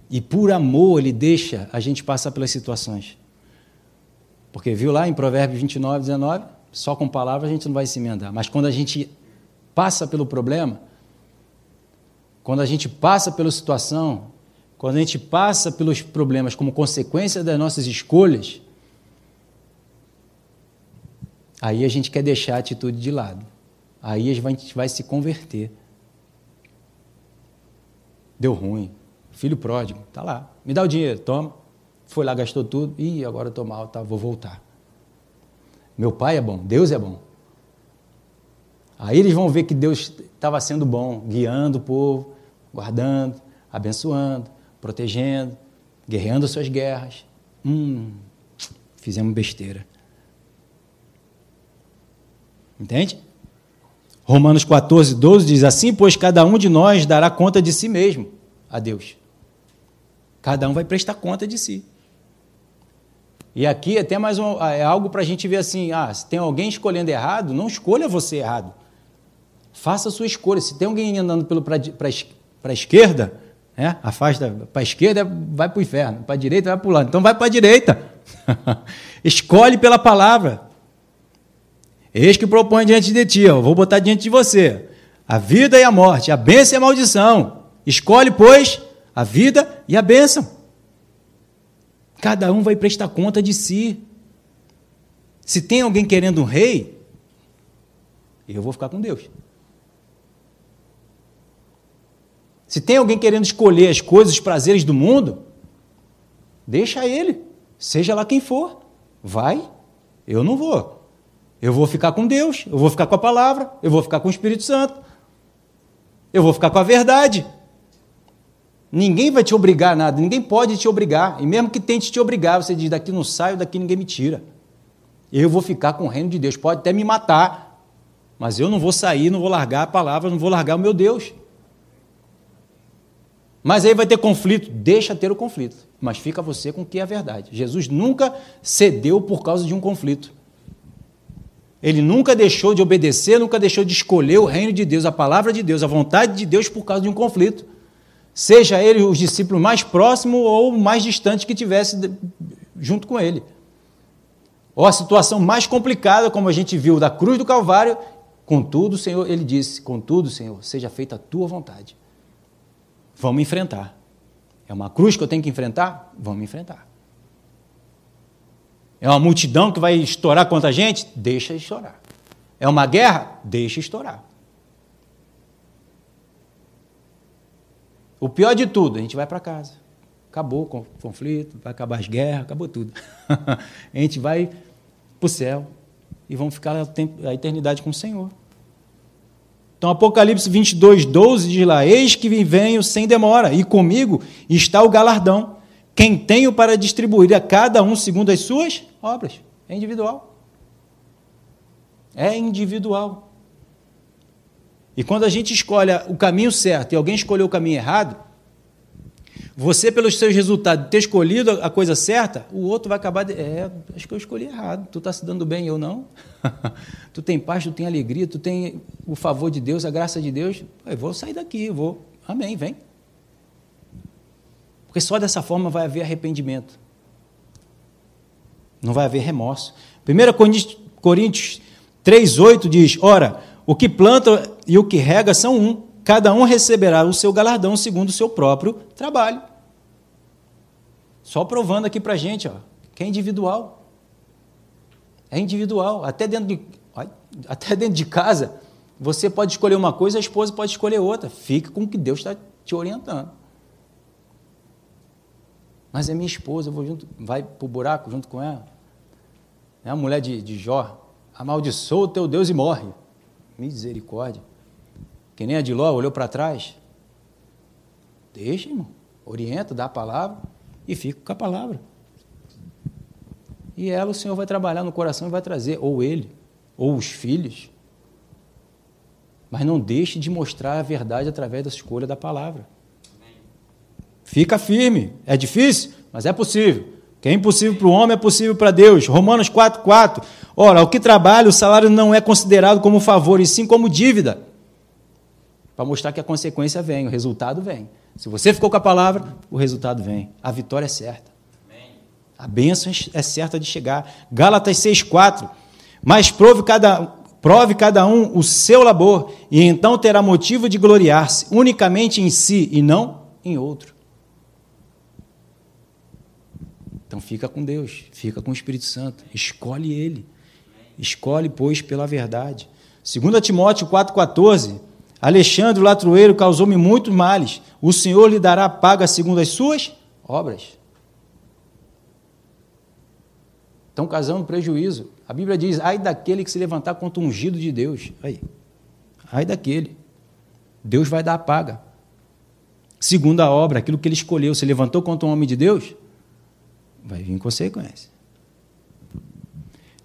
E por amor Ele deixa a gente passar pelas situações. Porque viu lá em Provérbios 29, 19, só com palavras a gente não vai se emendar. Mas quando a gente passa pelo problema, quando a gente passa pela situação, quando a gente passa pelos problemas como consequência das nossas escolhas, aí a gente quer deixar a atitude de lado. Aí a gente vai se converter. Deu ruim. Filho pródigo, tá lá. Me dá o dinheiro, toma. Foi lá, gastou tudo. Ih, agora estou mal, tá, vou voltar. Meu pai é bom, Deus é bom. Aí eles vão ver que Deus estava sendo bom, guiando o povo, guardando, abençoando, protegendo, guerreando suas guerras. Hum, fizemos besteira. Entende? Romanos 14, 12 diz assim: Pois cada um de nós dará conta de si mesmo a Deus. Cada um vai prestar conta de si. E aqui é até mais um, é algo para a gente ver assim: ah, se tem alguém escolhendo errado, não escolha você errado. Faça a sua escolha. Se tem alguém andando para a esquerda, é, afasta para a esquerda, vai para o inferno, para a direita, vai para o lado. Então vai para a direita. (laughs) Escolhe pela palavra. Eis que propõe diante de ti, ó, vou botar diante de você a vida e a morte, a bênção e a maldição. Escolhe, pois, a vida e a bênção. Cada um vai prestar conta de si. Se tem alguém querendo um rei, eu vou ficar com Deus. Se tem alguém querendo escolher as coisas, os prazeres do mundo, deixa ele, seja lá quem for. Vai, eu não vou. Eu vou ficar com Deus, eu vou ficar com a palavra, eu vou ficar com o Espírito Santo, eu vou ficar com a verdade. Ninguém vai te obrigar a nada, ninguém pode te obrigar. E mesmo que tente te obrigar, você diz: daqui não saio, daqui ninguém me tira. Eu vou ficar com o reino de Deus. Pode até me matar, mas eu não vou sair, não vou largar a palavra, não vou largar o meu Deus. Mas aí vai ter conflito, deixa ter o conflito, mas fica você com o que é a verdade. Jesus nunca cedeu por causa de um conflito. Ele nunca deixou de obedecer, nunca deixou de escolher o reino de Deus, a palavra de Deus, a vontade de Deus por causa de um conflito. Seja ele os discípulos mais próximos ou mais distantes que tivesse junto com ele. Ou a situação mais complicada, como a gente viu da cruz do Calvário, Contudo, Senhor, ele disse: Contudo, Senhor, seja feita a tua vontade. Vamos enfrentar. É uma cruz que eu tenho que enfrentar? Vamos enfrentar. É uma multidão que vai estourar contra a gente? Deixa estourar. É uma guerra? Deixa estourar. O pior de tudo, a gente vai para casa. Acabou o conflito, vai acabar as guerras, acabou tudo. (laughs) a gente vai para o céu e vamos ficar a eternidade com o Senhor. Então, Apocalipse 22, 12 diz lá: Eis que venho sem demora, e comigo está o galardão. Quem tenho para distribuir a cada um segundo as suas obras. É individual. É individual. E quando a gente escolhe o caminho certo e alguém escolheu o caminho errado, você, pelos seus resultados, ter escolhido a coisa certa, o outro vai acabar. De, é, acho que eu escolhi errado. Tu está se dando bem, eu não. (laughs) tu tem paz, tu tem alegria, tu tem o favor de Deus, a graça de Deus. Eu vou sair daqui, vou. Amém, vem. Porque só dessa forma vai haver arrependimento. Não vai haver remorso. 1 Coríntios 3,8 diz: Ora, o que planta e o que rega são um, cada um receberá o seu galardão segundo o seu próprio trabalho. Só provando aqui para gente, ó, que é individual. É individual. Até dentro, de, até dentro de casa, você pode escolher uma coisa, a esposa pode escolher outra. Fique com o que Deus está te orientando. Mas é minha esposa, eu vou junto, vai para o buraco junto com ela. É a mulher de, de Jó. Amaldiçoa o teu Deus e morre. Misericórdia. Que nem a de Ló olhou para trás. Deixa, irmão. Orienta, dá a palavra e fica com a palavra. E ela o Senhor vai trabalhar no coração e vai trazer, ou ele, ou os filhos. Mas não deixe de mostrar a verdade através da escolha da palavra. Fica firme. É difícil, mas é possível. O que é impossível para o homem é possível para Deus. Romanos 4,4. Ora, o que trabalha, o salário não é considerado como favor, e sim como dívida. Para mostrar que a consequência vem, o resultado vem. Se você ficou com a palavra, o resultado vem. A vitória é certa. A bênção é certa de chegar. Gálatas 6,4. Mas prove cada, prove cada um o seu labor, e então terá motivo de gloriar-se unicamente em si e não em outro. Então fica com Deus, fica com o Espírito Santo, escolhe Ele. Escolhe, pois, pela verdade. 2 Timóteo 4,14 Alexandre, o latrueiro, causou-me muitos males. O Senhor lhe dará paga segundo as suas obras. Estão causando prejuízo. A Bíblia diz: ai daquele que se levantar contra o ungido de Deus. Aí. Ai daquele. Deus vai dar a paga. Segundo a obra, aquilo que ele escolheu, se levantou contra um homem de Deus, vai vir consequência.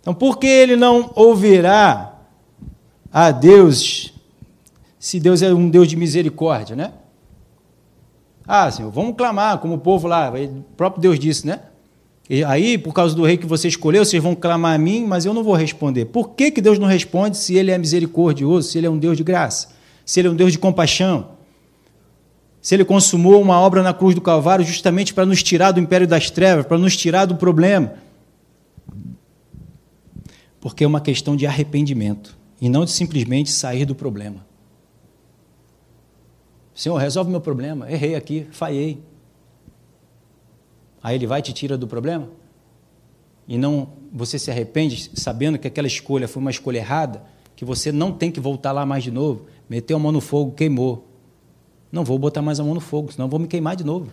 Então, por que ele não ouvirá a Deus se Deus é um Deus de misericórdia, né? Ah, Senhor, vamos clamar, como o povo lá, o próprio Deus disse, né? E aí, por causa do rei que você escolheu, vocês vão clamar a mim, mas eu não vou responder. Por que, que Deus não responde se Ele é misericordioso, se Ele é um Deus de graça, se Ele é um Deus de compaixão? Se Ele consumou uma obra na cruz do Calvário justamente para nos tirar do império das trevas, para nos tirar do problema? Porque é uma questão de arrependimento e não de simplesmente sair do problema. Senhor, resolve meu problema. Errei aqui, falhei. Aí ele vai e te tira do problema? E não você se arrepende sabendo que aquela escolha foi uma escolha errada, que você não tem que voltar lá mais de novo. Meteu a mão no fogo, queimou. Não vou botar mais a mão no fogo, senão vou me queimar de novo.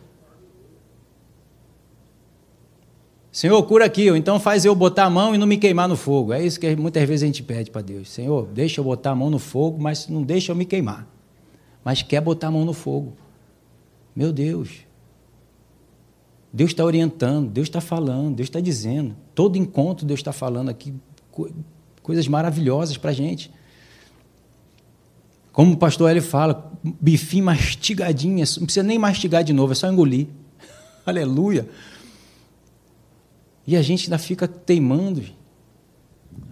Senhor, cura aqui, ou então faz eu botar a mão e não me queimar no fogo. É isso que muitas vezes a gente pede para Deus. Senhor, deixa eu botar a mão no fogo, mas não deixa eu me queimar mas quer botar a mão no fogo. Meu Deus. Deus está orientando, Deus está falando, Deus está dizendo. Todo encontro Deus está falando aqui coisas maravilhosas para a gente. Como o pastor Hélio fala, bifinho mastigadinho, não precisa nem mastigar de novo, é só engolir. (laughs) Aleluia. E a gente ainda fica teimando.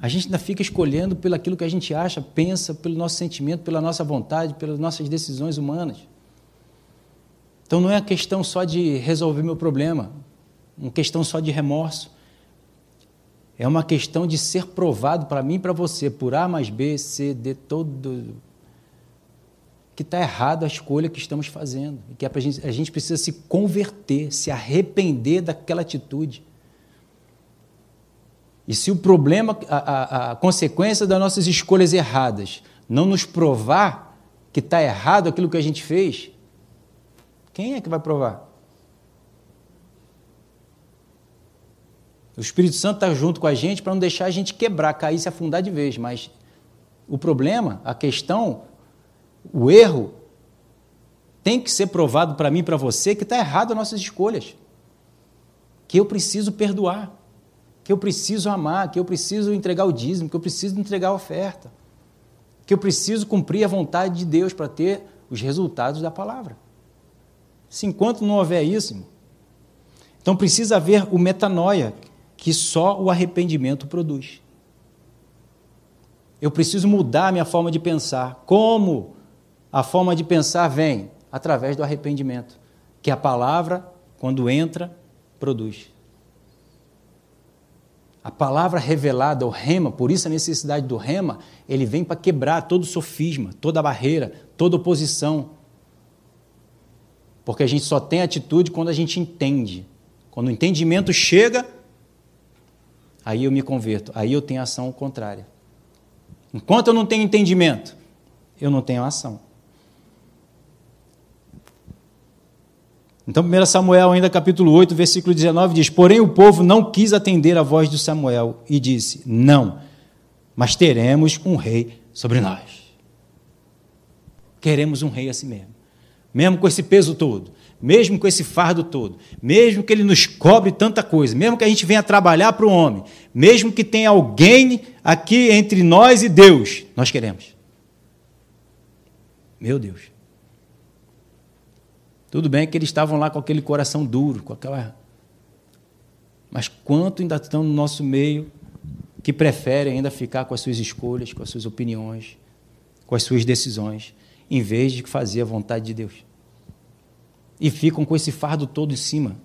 A gente ainda fica escolhendo pelo aquilo que a gente acha, pensa, pelo nosso sentimento, pela nossa vontade, pelas nossas decisões humanas. Então não é a questão só de resolver meu problema, uma questão só de remorso. É uma questão de ser provado para mim e para você, por A mais B, C, D, todo. Que está errado a escolha que estamos fazendo. Que é gente, a gente precisa se converter, se arrepender daquela atitude. E se o problema, a, a, a consequência das nossas escolhas erradas não nos provar que está errado aquilo que a gente fez, quem é que vai provar? O Espírito Santo está junto com a gente para não deixar a gente quebrar, cair, se afundar de vez. Mas o problema, a questão, o erro, tem que ser provado para mim para você que está errado as nossas escolhas. Que eu preciso perdoar que eu preciso amar, que eu preciso entregar o dízimo, que eu preciso entregar a oferta, que eu preciso cumprir a vontade de Deus para ter os resultados da palavra. Se enquanto não houver isso, então precisa haver o metanoia, que só o arrependimento produz. Eu preciso mudar a minha forma de pensar. Como a forma de pensar vem? Através do arrependimento, que a palavra, quando entra, produz. A palavra revelada, o rema, por isso a necessidade do rema, ele vem para quebrar todo sofisma, toda barreira, toda oposição. Porque a gente só tem atitude quando a gente entende. Quando o entendimento chega, aí eu me converto, aí eu tenho ação contrária. Enquanto eu não tenho entendimento, eu não tenho ação. Então, 1 Samuel, ainda capítulo 8, versículo 19, diz: Porém, o povo não quis atender a voz de Samuel e disse: Não, mas teremos um rei sobre nós. Queremos um rei assim mesmo. Mesmo com esse peso todo, mesmo com esse fardo todo, mesmo que ele nos cobre tanta coisa, mesmo que a gente venha trabalhar para o homem, mesmo que tenha alguém aqui entre nós e Deus, nós queremos. Meu Deus. Tudo bem que eles estavam lá com aquele coração duro, com aquela. Mas quanto ainda estão no nosso meio que preferem ainda ficar com as suas escolhas, com as suas opiniões, com as suas decisões, em vez de fazer a vontade de Deus. E ficam com esse fardo todo em cima,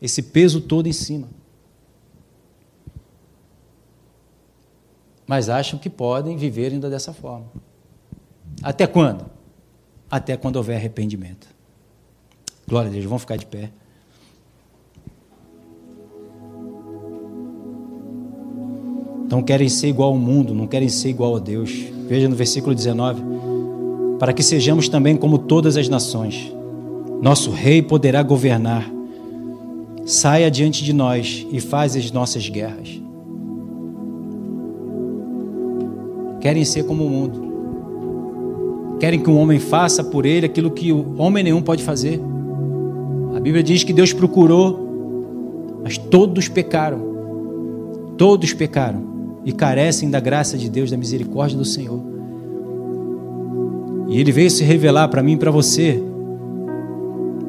esse peso todo em cima. Mas acham que podem viver ainda dessa forma. Até quando? Até quando houver arrependimento. Glória a Deus, vamos ficar de pé. Não querem ser igual ao mundo, não querem ser igual a Deus. Veja no versículo 19: Para que sejamos também como todas as nações, nosso rei poderá governar. Saia diante de nós e faz as nossas guerras. Querem ser como o mundo. Querem que um homem faça por ele aquilo que o homem nenhum pode fazer. Bíblia diz que Deus procurou, mas todos pecaram. Todos pecaram e carecem da graça de Deus, da misericórdia do Senhor. E Ele veio se revelar para mim e para você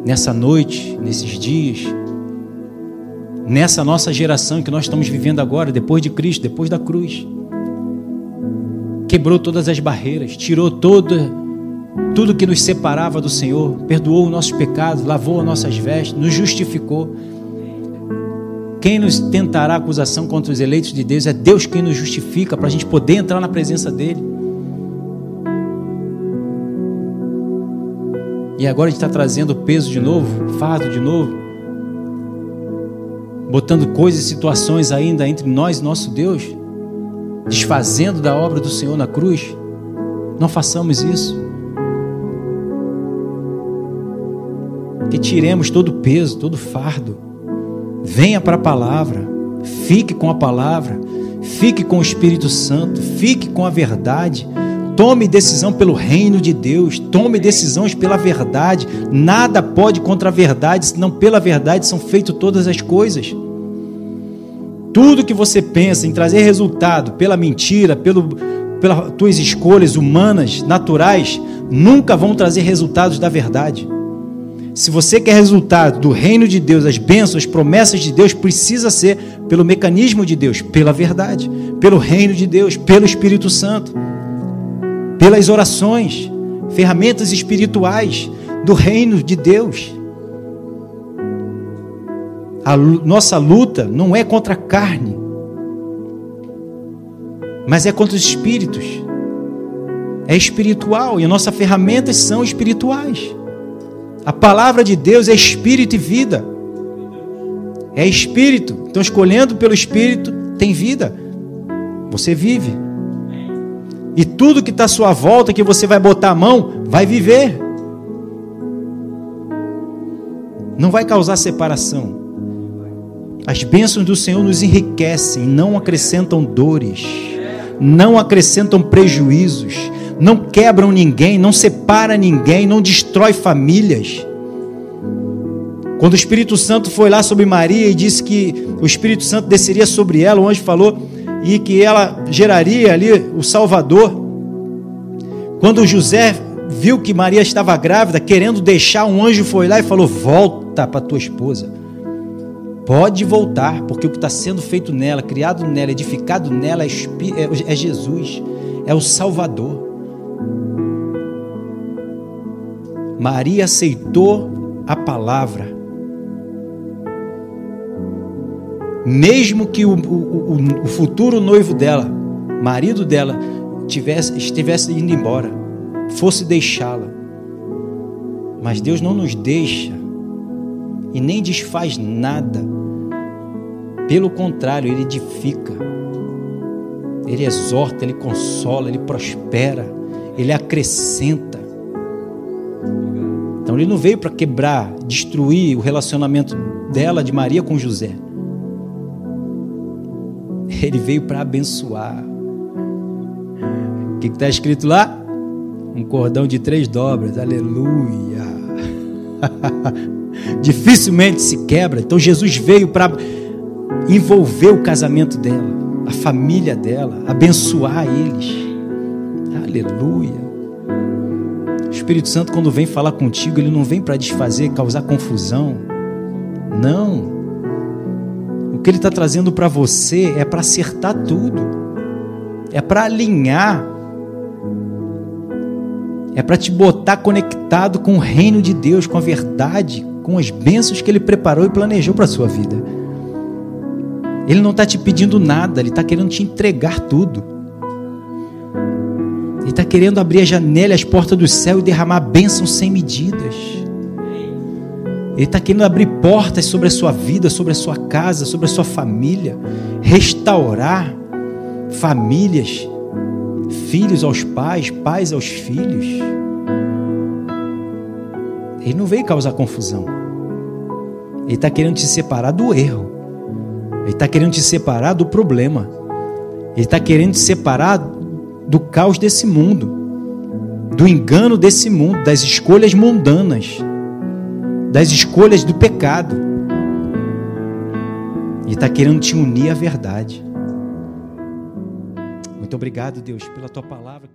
nessa noite, nesses dias, nessa nossa geração que nós estamos vivendo agora, depois de Cristo, depois da cruz. Quebrou todas as barreiras, tirou toda tudo que nos separava do Senhor, perdoou os nossos pecados, lavou as nossas vestes, nos justificou. Quem nos tentará acusação contra os eleitos de Deus é Deus quem nos justifica para a gente poder entrar na presença dEle. E agora a gente está trazendo peso de novo, fardo de novo, botando coisas e situações ainda entre nós e nosso Deus, desfazendo da obra do Senhor na cruz. Não façamos isso. Que tiremos todo o peso, todo o fardo. Venha para a palavra, fique com a palavra, fique com o Espírito Santo, fique com a verdade. Tome decisão pelo reino de Deus, tome decisões pela verdade. Nada pode contra a verdade, senão pela verdade são feitas todas as coisas. Tudo que você pensa em trazer resultado pela mentira, pelo, pelas tuas escolhas humanas, naturais, nunca vão trazer resultados da verdade. Se você quer resultado do reino de Deus, as bênçãos, as promessas de Deus, precisa ser pelo mecanismo de Deus, pela verdade, pelo reino de Deus, pelo Espírito Santo, pelas orações, ferramentas espirituais do reino de Deus. A nossa luta não é contra a carne, mas é contra os espíritos. É espiritual e nossas ferramentas são espirituais. A palavra de Deus é espírito e vida. É espírito. Então, escolhendo pelo espírito, tem vida. Você vive. E tudo que está à sua volta, que você vai botar a mão, vai viver. Não vai causar separação. As bênçãos do Senhor nos enriquecem, não acrescentam dores, não acrescentam prejuízos, não quebram ninguém, não separa ninguém, não destrói famílias. Quando o Espírito Santo foi lá sobre Maria e disse que o Espírito Santo desceria sobre ela, o anjo falou, e que ela geraria ali o Salvador. Quando José viu que Maria estava grávida, querendo deixar, um anjo foi lá e falou: Volta para tua esposa. Pode voltar, porque o que está sendo feito nela, criado nela, edificado nela é, é, é Jesus, é o Salvador. Maria aceitou a palavra. Mesmo que o, o, o, futuro noivo dela, marido dela, tivesse, estivesse indo embora, fosse deixá-la. Mas Deus não nos deixa e nem desfaz nada. Pelo contrário, Ele edifica, Ele exorta, Ele consola, Ele prospera, Ele acrescenta. Então ele não veio para quebrar, destruir o relacionamento dela, de Maria, com José. Ele veio para abençoar. O que está escrito lá? Um cordão de três dobras. Aleluia. (laughs) Dificilmente se quebra. Então Jesus veio para envolver o casamento dela, a família dela, abençoar eles. Aleluia. Espírito Santo, quando vem falar contigo, ele não vem para desfazer, causar confusão. Não. O que ele está trazendo para você é para acertar tudo, é para alinhar, é para te botar conectado com o reino de Deus, com a verdade, com as bênçãos que ele preparou e planejou para a sua vida. Ele não está te pedindo nada, ele está querendo te entregar tudo. Ele está querendo abrir a janela, as portas do céu e derramar bênçãos sem medidas. Ele está querendo abrir portas sobre a sua vida, sobre a sua casa, sobre a sua família, restaurar famílias, filhos aos pais, pais aos filhos. Ele não veio causar confusão. Ele está querendo te separar do erro. Ele está querendo te separar do problema. Ele está querendo te separar do caos desse mundo, do engano desse mundo, das escolhas mundanas, das escolhas do pecado. E está querendo te unir à verdade. Muito obrigado, Deus, pela tua palavra.